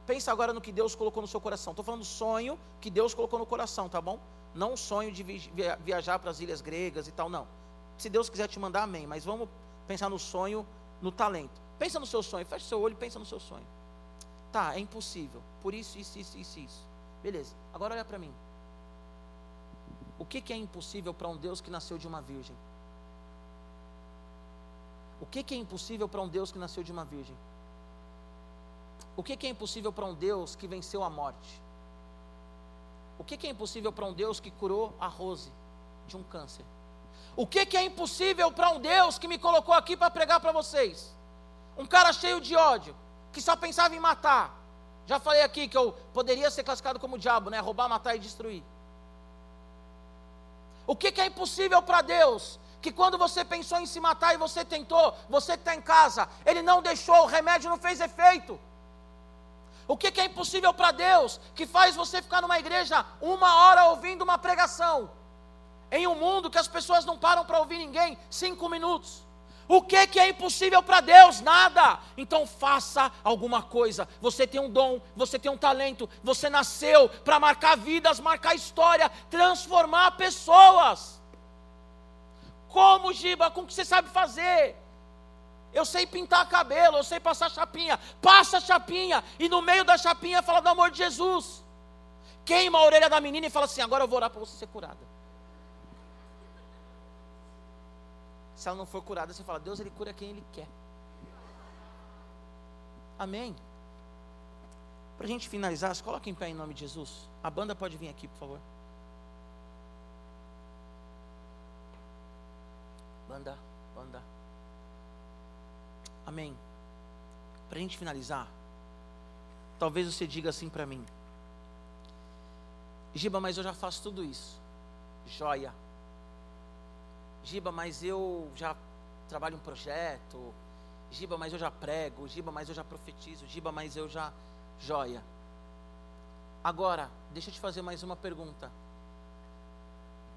Pensa agora no que Deus colocou no seu coração. Estou falando sonho que Deus colocou no coração, tá bom? Não um sonho de viajar para as ilhas gregas e tal, não. Se Deus quiser te mandar, amém. Mas vamos pensar no sonho, no talento. Pensa no seu sonho. Fecha o seu olho e pensa no seu sonho. Tá, é impossível. Por isso, isso, isso, isso, isso. Beleza, agora olha para mim. O que, que é impossível para um Deus que nasceu de uma virgem? O que, que é impossível para um Deus que nasceu de uma virgem? O que, que é impossível para um Deus que venceu a morte? O que, que é impossível para um Deus que curou a Rose de um câncer? O que, que é impossível para um Deus que me colocou aqui para pregar para vocês? Um cara cheio de ódio, que só pensava em matar, já falei aqui que eu poderia ser classificado como diabo, né? Roubar, matar e destruir. O que, que é impossível para Deus? Que quando você pensou em se matar e você tentou, você que está em casa, Ele não deixou, o remédio não fez efeito. O que, que é impossível para Deus? Que faz você ficar numa igreja uma hora ouvindo uma pregação. Em um mundo que as pessoas não param para ouvir ninguém, cinco minutos. O que, é impossível para Deus? Nada. Então faça alguma coisa. Você tem um dom, você tem um talento, você nasceu para marcar vidas, marcar história, transformar pessoas. Como, Giba? Com o que você sabe fazer? Eu sei pintar cabelo, eu sei passar chapinha. Passa chapinha e no meio da chapinha fala do amor de Jesus. Queima a orelha da menina e fala assim: agora eu vou orar para você ser curada. Se ela não for curada, você fala: Deus, Ele cura quem Ele quer. Amém. Para a gente finalizar, se coloca em pé em nome de Jesus. A banda pode vir aqui, por favor. Banda, banda. Amém. Para a gente finalizar, talvez você diga assim para mim: Giba, mas eu já faço tudo isso. Joia. Giba, mas eu já trabalho um projeto. Giba, mas eu já prego. Giba, mas eu já profetizo. Giba, mas eu já joia. Agora, deixa eu te fazer mais uma pergunta.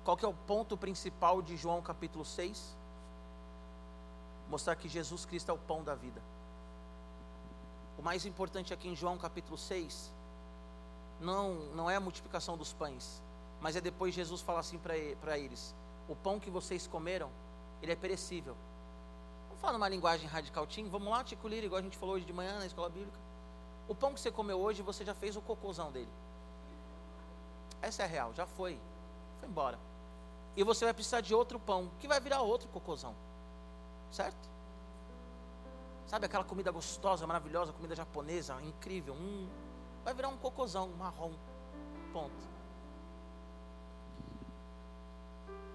Qual que é o ponto principal de João capítulo 6? Mostrar que Jesus Cristo é o pão da vida. O mais importante aqui em João capítulo 6 não, não é a multiplicação dos pães, mas é depois Jesus falar assim para eles: o pão que vocês comeram, ele é perecível. Vamos falar numa linguagem radical, Tim? Vamos lá, Tico Lira, igual a gente falou hoje de manhã na escola bíblica. O pão que você comeu hoje, você já fez o cocôzão dele. Essa é a real, já foi. Foi embora. E você vai precisar de outro pão, que vai virar outro cocôzão. Certo? Sabe aquela comida gostosa, maravilhosa, comida japonesa, incrível? Hum, vai virar um cocôzão, marrom. Ponto.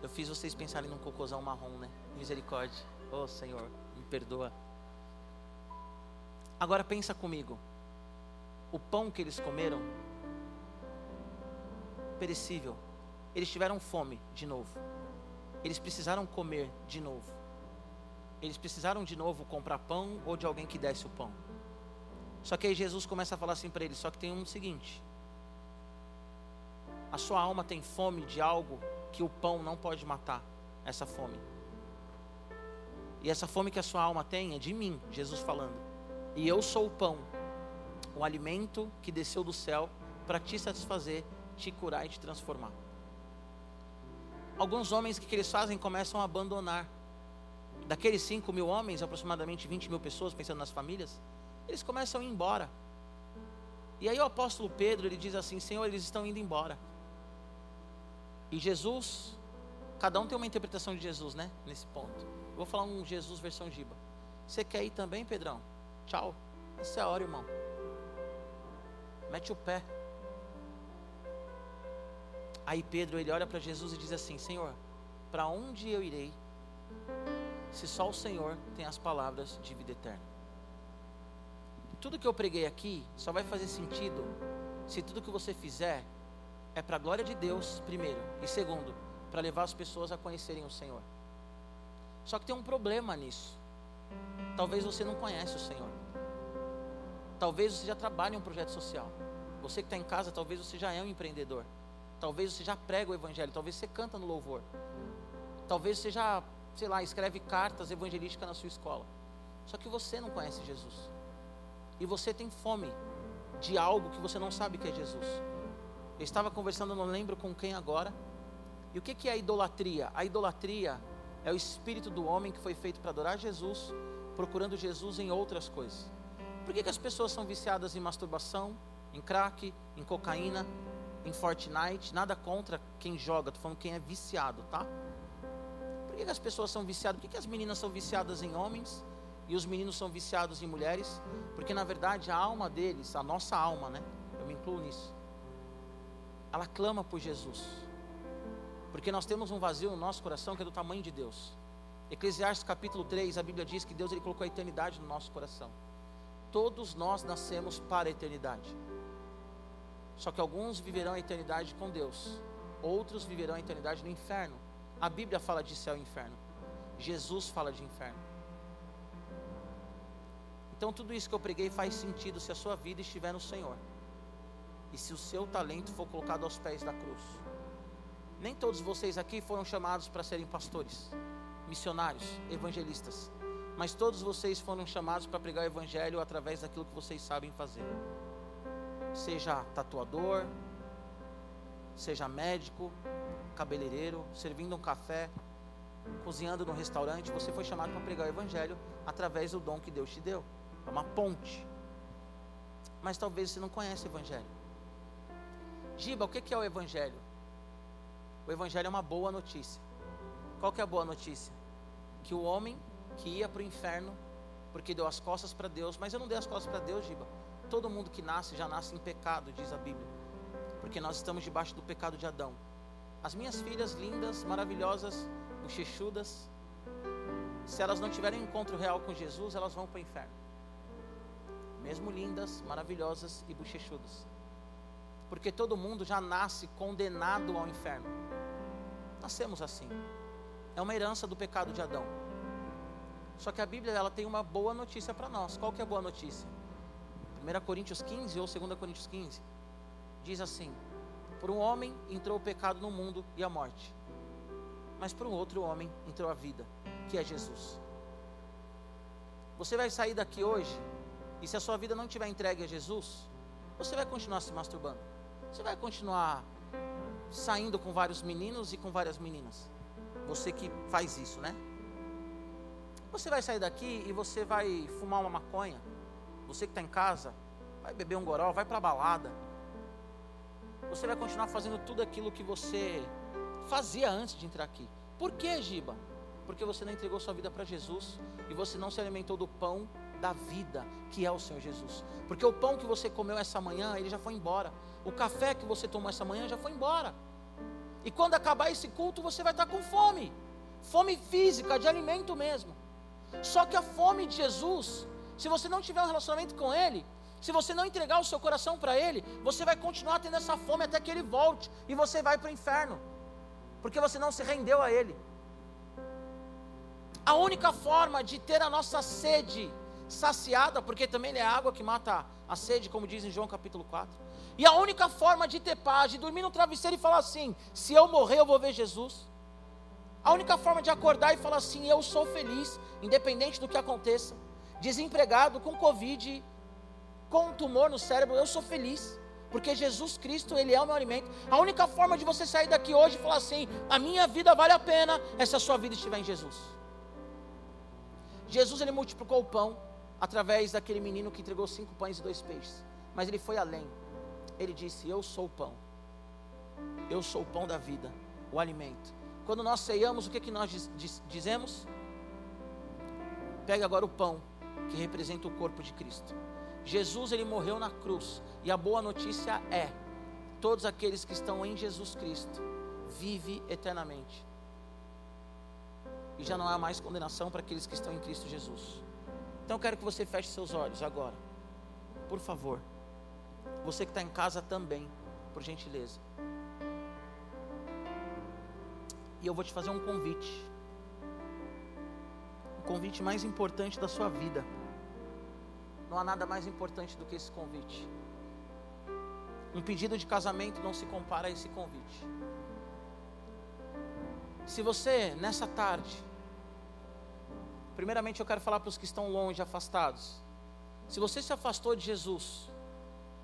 Eu fiz vocês pensarem num cocôzão marrom, né? Misericórdia. Oh Senhor, me perdoa. Agora pensa comigo. O pão que eles comeram, perecível. Eles tiveram fome de novo. Eles precisaram comer de novo. Eles precisaram de novo comprar pão ou de alguém que desse o pão. Só que aí Jesus começa a falar assim para eles: só que tem um seguinte. A sua alma tem fome de algo que o pão não pode matar essa fome. E essa fome que a sua alma tem é de mim, Jesus falando. E eu sou o pão, o alimento que desceu do céu para te satisfazer, te curar e te transformar. Alguns homens, o que, eles fazem? Começam a abandonar. Daqueles 5 mil homens, aproximadamente 20 mil pessoas, pensando nas famílias, eles começam a ir embora. E aí o apóstolo Pedro, ele diz assim, Senhor, eles estão indo embora. E Jesus, cada um tem uma interpretação de Jesus, né? Nesse ponto. Eu vou falar um Jesus versão Giba. Você quer ir também, Pedrão? Tchau. Essa é a hora, irmão. Mete o pé. Aí Pedro, ele olha para Jesus e diz assim: Senhor, para onde eu irei? Se só o Senhor tem as palavras de vida eterna tudo que eu preguei aqui só vai fazer sentido se tudo que você fizer é para a glória de Deus, primeiro, e segundo, para levar as pessoas a conhecerem o Senhor. Só que tem um problema nisso. Talvez você não conhece o Senhor. Talvez você já trabalhe em um projeto social. Você que está em casa, talvez você já é um empreendedor. Talvez você já prega o Evangelho. Talvez você canta no louvor. Talvez você já, sei lá, escreve cartas evangelísticas na sua escola. Só que você não conhece Jesus e você tem fome de algo que você não sabe que é Jesus. Eu estava conversando, não lembro com quem agora. E o que, é a idolatria? A idolatria é o espírito do homem que foi feito para adorar Jesus, procurando Jesus em outras coisas. Por que, as pessoas são viciadas em masturbação, em crack, em cocaína, em Fortnite? Nada contra quem joga, estou falando quem é viciado, tá? Por que, as pessoas são viciadas? Por que as meninas são viciadas em homens? e os meninos são viciados em mulheres, porque na verdade a alma deles, a nossa alma, né? Eu me incluo nisso. Ela clama por Jesus. Porque nós temos um vazio no nosso coração que é do tamanho de Deus. Eclesiastes capítulo 3, a Bíblia diz que Deus ele colocou a eternidade no nosso coração. Todos nós nascemos para a eternidade. Só que alguns viverão a eternidade com Deus, outros viverão a eternidade no inferno. A Bíblia fala de céu e inferno. Jesus fala de inferno. Então tudo isso que eu preguei faz sentido se a sua vida estiver no Senhor. E se o seu talento for colocado aos pés da cruz. Nem todos vocês aqui foram chamados para serem pastores, missionários, evangelistas. Mas todos vocês foram chamados para pregar o evangelho através daquilo que vocês sabem fazer. Seja tatuador, seja médico, cabeleireiro, servindo um café, cozinhando num restaurante, você foi chamado para pregar o evangelho através do dom que Deus te deu. É uma ponte. Mas talvez você não conhece o Evangelho. Giba, o que é o Evangelho? O Evangelho é uma boa notícia. Qual que é a boa notícia? Que o homem que ia para o inferno porque deu as costas para Deus, mas eu não dei as costas para Deus, Giba. Todo mundo que nasce já nasce em pecado, diz a Bíblia. Porque nós estamos debaixo do pecado de Adão. As minhas filhas lindas, maravilhosas, bochechudas, se elas não tiverem um encontro real com Jesus, elas vão para o inferno mesmo lindas, maravilhosas e bochechudas. Porque todo mundo já nasce condenado ao inferno. Nascemos assim. É uma herança do pecado de Adão. Só que a Bíblia ela tem uma boa notícia para nós. Qual que é a boa notícia? 1 Coríntios 15 ou 2 Coríntios 15 diz assim: Por um homem entrou o pecado no mundo e a morte, mas por um outro homem entrou a vida, que é Jesus. Você vai sair daqui hoje e se a sua vida não estiver entregue a Jesus, você vai continuar se masturbando. Você vai continuar saindo com vários meninos e com várias meninas? Você que faz isso, né? Você vai sair daqui e você vai fumar uma maconha? Você que está em casa, vai beber um goró, vai para a balada. Você vai continuar fazendo tudo aquilo que você fazia antes de entrar aqui. Por que, Giba? Porque você não entregou sua vida para Jesus e você não se alimentou do pão da vida, que é o Senhor Jesus. Porque o pão que você comeu essa manhã, ele já foi embora. O café que você tomou essa manhã já foi embora. E quando acabar esse culto, você vai estar com fome. Fome física, de alimento mesmo. Só que a fome de Jesus, se você não tiver um relacionamento com Ele, se você não entregar o seu coração para Ele, você vai continuar tendo essa fome até que Ele volte e você vai para o inferno, porque você não se rendeu a Ele. A única forma de ter a nossa sede saciada, porque também Ele é água que mata a sede, como diz em João capítulo 4. E a única forma de ter paz, de dormir no travesseiro e falar assim: se eu morrer, eu vou ver Jesus. A única forma de acordar e falar assim: eu sou feliz, independente do que aconteça. Desempregado, com Covid, com um tumor no cérebro, eu sou feliz. Porque Jesus Cristo, Ele é o meu alimento. A única forma de você sair daqui hoje e falar assim: a minha vida vale a pena, é se a sua vida estiver em Jesus. Jesus, Ele multiplicou o pão através daquele menino que entregou cinco pães e dois peixes. Mas Ele foi além. Ele disse: Eu sou o pão. Eu sou o pão da vida, o alimento. Quando nós ceiamos, o que, que nós diz, diz, dizemos? Pega agora o pão, que representa o corpo de Cristo. Jesus ele morreu na cruz, e a boa notícia é: todos aqueles que estão em Jesus Cristo vive eternamente. E já não há mais condenação para aqueles que estão em Cristo Jesus. Então eu quero que você feche seus olhos agora. Por favor. Você que está em casa também, por gentileza. E eu vou te fazer um convite. O convite mais importante da sua vida. Não há nada mais importante do que esse convite. Um pedido de casamento não se compara a esse convite. Se você, nessa tarde, primeiramente eu quero falar para os que estão longe, afastados. Se você se afastou de Jesus,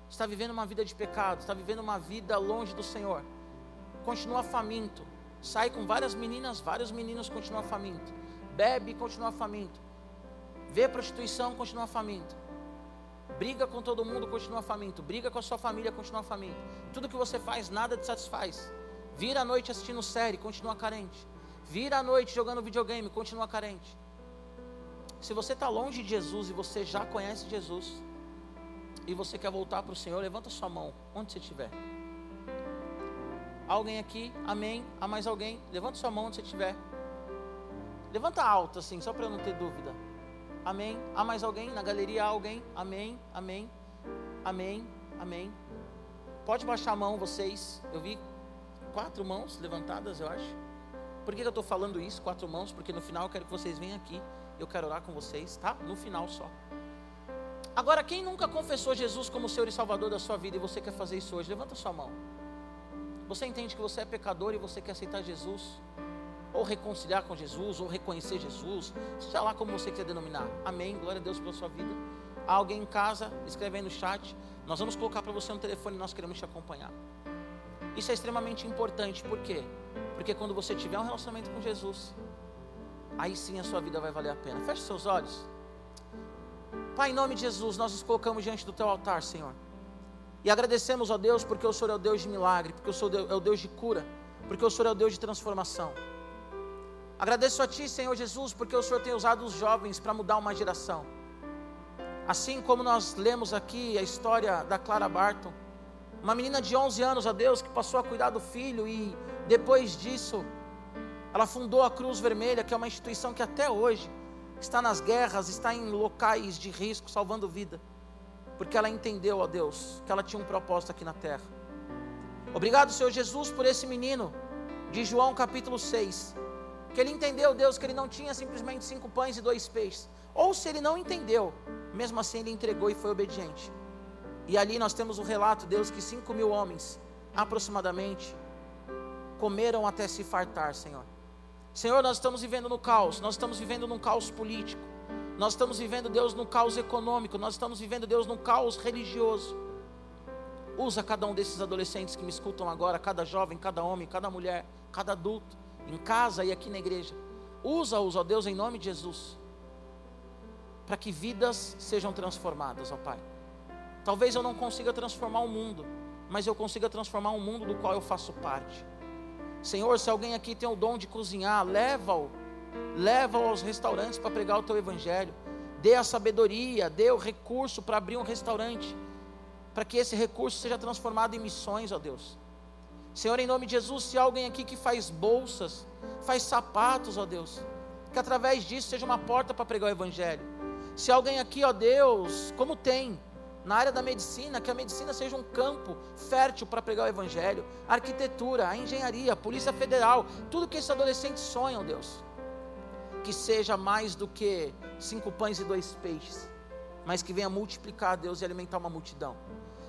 está vivendo uma vida de pecado, está vivendo uma vida longe do Senhor, continua faminto, sai com várias meninas, vários meninos continua faminto, bebe continua faminto, vê prostituição, continua faminto, briga com todo mundo, continua faminto, briga com a sua família, continua faminto, tudo que você faz, nada te satisfaz, vira a noite assistindo série, continua carente, vira a noite jogando videogame, continua carente. Se você está longe de Jesus e você já conhece Jesus, e você quer voltar para o Senhor, levanta sua mão, onde você estiver. Alguém aqui? Amém? Há mais alguém? Levanta sua mão onde você estiver. Levanta alto assim, só para eu não ter dúvida. Amém? Há mais alguém? Na galeria há alguém? Amém? Amém? Amém? Amém? Pode baixar a mão vocês. Eu vi quatro mãos levantadas, eu acho. Por que eu estou falando isso, quatro mãos? Porque no final eu quero que vocês venham aqui. Eu quero orar com vocês, tá? No final só. Agora, quem nunca confessou Jesus como Senhor e Salvador da sua vida e você quer fazer isso hoje, levanta sua mão. Você entende que você é pecador e você quer aceitar Jesus? Ou reconciliar com Jesus, ou reconhecer Jesus, seja lá como você quiser denominar. Amém. Glória a Deus pela sua vida. Há alguém em casa, escreve aí no chat. Nós vamos colocar para você no telefone e nós queremos te acompanhar. Isso é extremamente importante, por quê? Porque quando você tiver um relacionamento com Jesus, aí sim a sua vida vai valer a pena. Feche seus olhos. Pai, em nome de Jesus, nós nos colocamos diante do teu altar, Senhor. E agradecemos, ó Deus, porque o Senhor é o Deus de milagre, porque o Senhor é o Deus de cura, porque o Senhor é o Deus de transformação. Agradeço a Ti, Senhor Jesus, porque o Senhor tem usado os jovens para mudar uma geração. Assim como nós lemos aqui a história da Clara Barton, uma menina de 11 anos, ó Deus, que passou a cuidar do filho e depois disso, ela fundou a Cruz Vermelha, que é uma instituição que até hoje está nas guerras, está em locais de risco, salvando vida, porque ela entendeu, ó Deus, que ela tinha um propósito aqui na terra. Obrigado, Senhor Jesus, por esse menino de João capítulo 6, que ele entendeu, Deus, que ele não tinha simplesmente cinco pães e dois peixes, ou se ele não entendeu, mesmo assim ele entregou e foi obediente. E ali nós temos o relato, Deus, que cinco mil homens, aproximadamente, comeram até se fartar, Senhor. Senhor, nós estamos vivendo no caos, nós estamos vivendo num caos político, nós estamos vivendo, Deus, num caos econômico, nós estamos vivendo, Deus, num caos religioso. Usa cada um desses adolescentes que me escutam agora, cada jovem, cada homem, cada mulher, cada adulto, em casa e aqui na igreja. Usa-os, ó Deus, em nome de Jesus, para que vidas sejam transformadas, ó Pai. Talvez eu não consiga transformar o mundo, mas eu consiga transformar um mundo do qual eu faço parte. Senhor, se alguém aqui tem o dom de cozinhar, leva-o, leva-o aos restaurantes para pregar o teu evangelho. Dê a sabedoria, dê o recurso para abrir um restaurante, para que esse recurso seja transformado em missões, ó Deus. Senhor, em nome de Jesus, se alguém aqui que faz bolsas, faz sapatos, ó Deus, que através disso seja uma porta para pregar o Evangelho. Se alguém aqui, ó Deus, como tem, na área da medicina, que a medicina seja um campo fértil para pregar o Evangelho, a arquitetura, a engenharia, a Polícia Federal, tudo que esses adolescentes sonham, Deus, que seja mais do que cinco pães e dois peixes, mas que venha multiplicar, Deus, e alimentar uma multidão.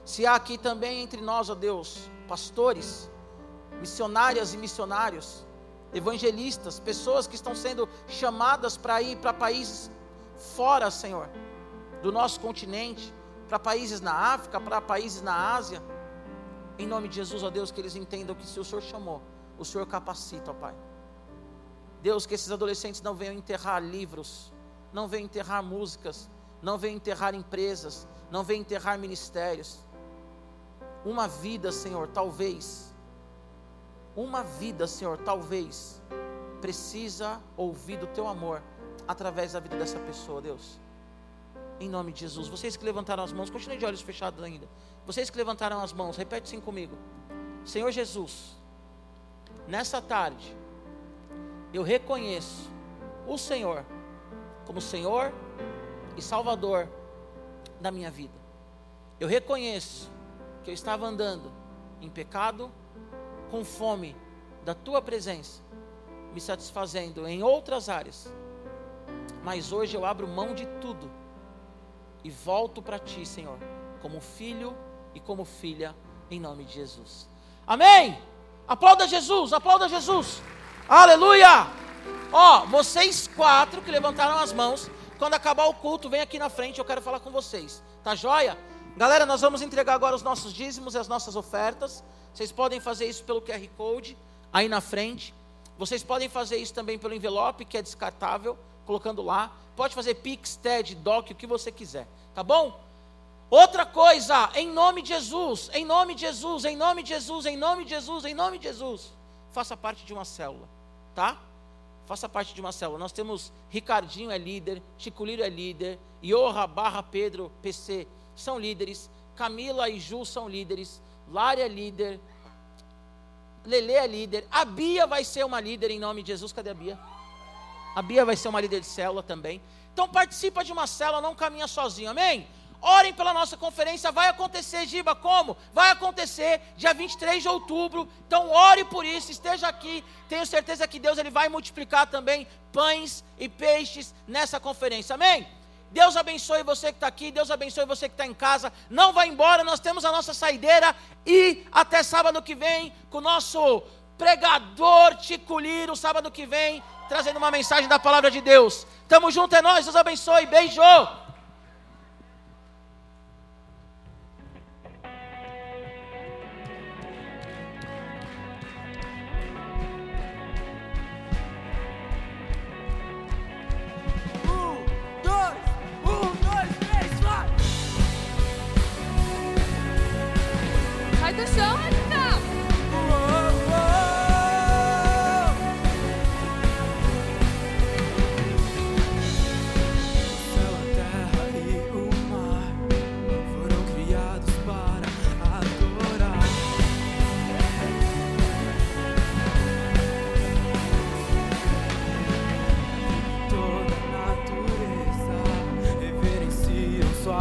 Se há aqui também entre nós, ó Deus, pastores, missionárias e missionários, evangelistas, pessoas que estão sendo chamadas para ir para países fora, Senhor, do nosso continente, para países na África, para países na Ásia. Em nome de Jesus, ó Deus, que eles entendam que se o Senhor chamou, o Senhor capacita, ó Pai. Deus, que esses adolescentes não venham enterrar livros, não venham enterrar músicas, não venham enterrar empresas, não venham enterrar ministérios uma vida, Senhor, talvez, uma vida, Senhor, talvez, precisa ouvir do teu amor através da vida dessa pessoa, Deus. Em nome de Jesus. Vocês que levantaram as mãos, continue de olhos fechados ainda. Vocês que levantaram as mãos, repete assim comigo. Senhor Jesus, nessa tarde, eu reconheço o Senhor como Senhor e Salvador da minha vida. Eu reconheço que eu estava andando em pecado, com fome da tua presença, me satisfazendo em outras áreas. Mas hoje eu abro mão de tudo e volto para ti, Senhor, como filho e como filha, em nome de Jesus. Amém! Aplauda Jesus, aplauda Jesus. Aleluia! Ó, vocês quatro que levantaram as mãos, quando acabar o culto, vem aqui na frente, eu quero falar com vocês. Tá joia? Galera, nós vamos entregar agora os nossos dízimos e as nossas ofertas. Vocês podem fazer isso pelo QR Code aí na frente. Vocês podem fazer isso também pelo envelope que é descartável, colocando lá. Pode fazer Pix, TED, DOC, o que você quiser, tá bom? Outra coisa, em nome de Jesus, em nome de Jesus, em nome de Jesus, em nome de Jesus, em nome de Jesus, faça parte de uma célula, tá? Faça parte de uma célula. Nós temos Ricardinho é líder, Chico Lírio é líder, Iorra barra Pedro PC são líderes, Camila e Ju são líderes, Lária é líder, Lele é líder, a Bia vai ser uma líder em nome de Jesus. Cadê a Bia? A Bia vai ser uma líder de célula também. Então participa de uma célula, não caminha sozinho, amém? Orem pela nossa conferência, vai acontecer, Giba, como? Vai acontecer dia 23 de outubro. Então ore por isso, esteja aqui. Tenho certeza que Deus ele vai multiplicar também pães e peixes nessa conferência. Amém? Deus abençoe você que está aqui, Deus abençoe você que está em casa. Não vá embora, nós temos a nossa saideira e até sábado que vem com o nosso pregador Tico Liro, sábado que vem, trazendo uma mensagem da palavra de Deus. Tamo junto, é nós, Deus abençoe, beijo.